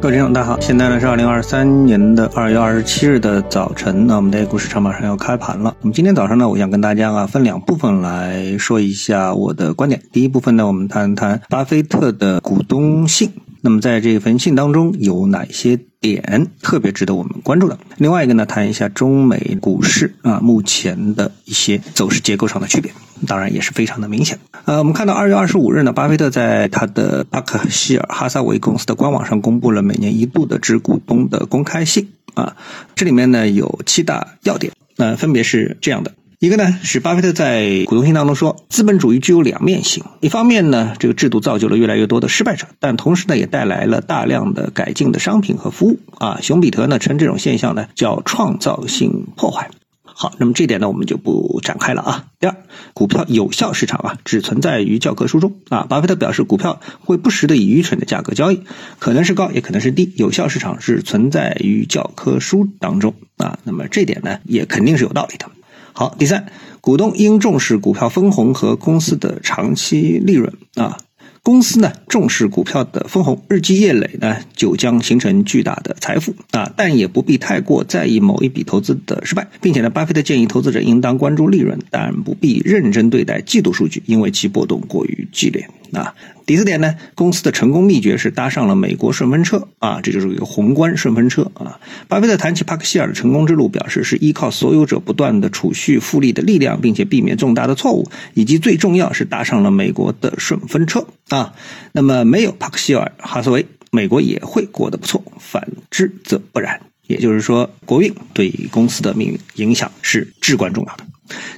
各位听众，大家好，现在呢是二零二三年的二月二十七日的早晨，那我们的股市场马上要开盘了。那么今天早上呢，我想跟大家啊分两部分来说一下我的观点。第一部分呢，我们谈谈巴菲特的股东信。那么在这封信当中有哪些点特别值得我们关注的？另外一个呢，谈一下中美股市啊目前的一些走势结构上的区别，当然也是非常的明显。呃，我们看到二月二十五日呢，巴菲特在他的巴克希尔哈撒韦公司的官网上公布了每年一度的致股东的公开信啊，这里面呢有七大要点，那分别是这样的。一个呢是巴菲特在股东信当中说，资本主义具有两面性，一方面呢，这个制度造就了越来越多的失败者，但同时呢，也带来了大量的改进的商品和服务啊。熊彼特呢称这种现象呢叫创造性破坏。好，那么这点呢我们就不展开了啊。第二，股票有效市场啊只存在于教科书中啊。巴菲特表示，股票会不时的以愚蠢的价格交易，可能是高也可能是低，有效市场是存在于教科书当中啊。那么这点呢也肯定是有道理的。好，第三，股东应重视股票分红和公司的长期利润啊。公司呢重视股票的分红，日积月累呢就将形成巨大的财富啊，但也不必太过在意某一笔投资的失败，并且呢，巴菲特建议投资者应当关注利润，但不必认真对待季度数据，因为其波动过于剧烈啊。第四点呢，公司的成功秘诀是搭上了美国顺风车啊，这就是一个宏观顺风车啊。巴菲特谈起帕克希尔的成功之路，表示是依靠所有者不断的储蓄复利的力量，并且避免重大的错误，以及最重要是搭上了美国的顺风车啊。那么没有帕克希尔哈斯维，美国也会过得不错，反之则不然。也就是说，国运对公司的命运影响是至关重要的。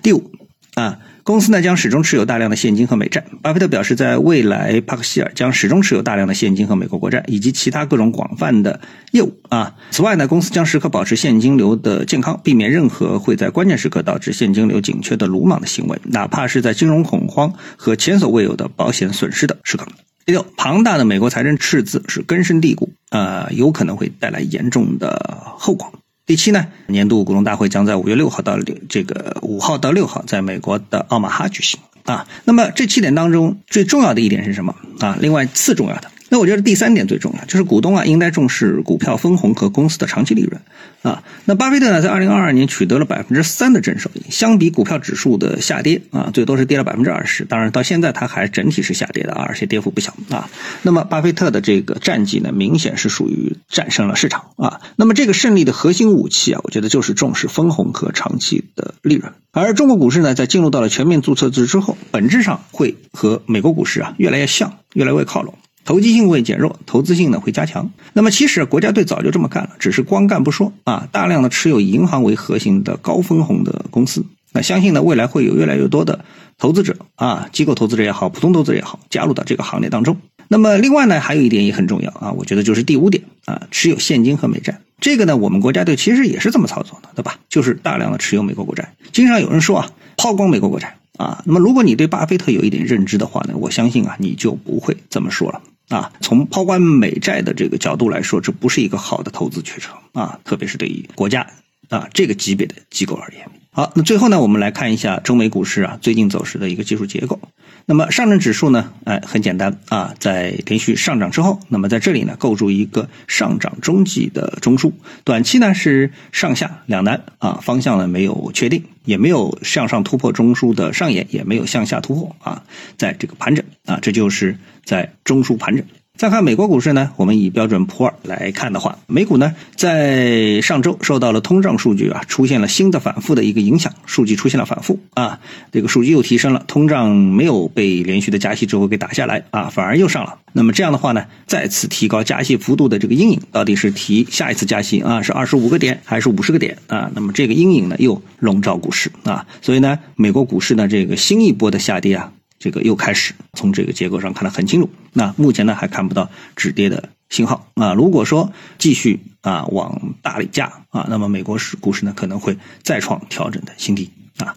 第五啊。公司呢将始终持有大量的现金和美债。巴菲特表示，在未来，帕克希尔将始终持有大量的现金和美国国债，以及其他各种广泛的业务啊。此外呢，公司将时刻保持现金流的健康，避免任何会在关键时刻导致现金流紧缺的鲁莽的行为，哪怕是在金融恐慌和前所未有的保险损失的时刻。第六，庞大的美国财政赤字是根深蒂固，呃，有可能会带来严重的后果。第七呢，年度股东大会将在五月六号到六这个五号到六号在美国的奥马哈举行啊。那么这七点当中最重要的一点是什么啊？另外次重要的。那我觉得第三点最重要，就是股东啊应该重视股票分红和公司的长期利润啊。那巴菲特呢，在二零二二年取得了百分之三的正收益，相比股票指数的下跌啊，最多是跌了百分之二十。当然到现在它还整体是下跌的啊，而且跌幅不小啊。那么巴菲特的这个战绩呢，明显是属于战胜了市场啊。那么这个胜利的核心武器啊，我觉得就是重视分红和长期的利润。而中国股市呢，在进入到了全面注册制之后，本质上会和美国股市啊越来越像，越来越靠拢。投机性会减弱，投资性呢会加强。那么其实国家队早就这么干了，只是光干不说啊，大量的持有以银行为核心的高分红的公司。那相信呢，未来会有越来越多的投资者啊，机构投资者也好，普通投资者也好，加入到这个行列当中。那么另外呢，还有一点也很重要啊，我觉得就是第五点啊，持有现金和美债。这个呢，我们国家队其实也是这么操作的，对吧？就是大量的持有美国国债。经常有人说啊，抛光美国国债啊。那么如果你对巴菲特有一点认知的话呢，我相信啊，你就不会这么说了。啊，从抛光美债的这个角度来说，这不是一个好的投资决策啊，特别是对于国家啊这个级别的机构而言。好，那最后呢，我们来看一下中美股市啊最近走势的一个技术结构。那么上证指数呢，哎，很简单啊，在连续上涨之后，那么在这里呢构筑一个上涨中级的中枢，短期呢是上下两难啊，方向呢没有确定，也没有向上突破中枢的上沿，也没有向下突破啊，在这个盘整啊，这就是在中枢盘整。再看美国股市呢，我们以标准普尔来看的话，美股呢在上周受到了通胀数据啊出现了新的反复的一个影响，数据出现了反复啊，这个数据又提升了，通胀没有被连续的加息之后给打下来啊，反而又上了。那么这样的话呢，再次提高加息幅度的这个阴影，到底是提下一次加息啊是二十五个点还是五十个点啊？那么这个阴影呢又笼罩股市啊，所以呢，美国股市呢这个新一波的下跌啊。这个又开始从这个结构上看得很清楚，那目前呢还看不到止跌的信号啊。如果说继续啊往大里加啊，那么美国市股市呢可能会再创调整的新低啊。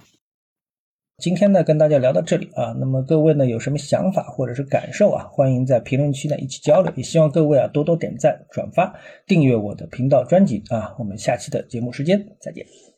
今天呢跟大家聊到这里啊，那么各位呢有什么想法或者是感受啊，欢迎在评论区呢一起交流，也希望各位啊多多点赞、转发、订阅我的频道专辑啊。我们下期的节目时间再见。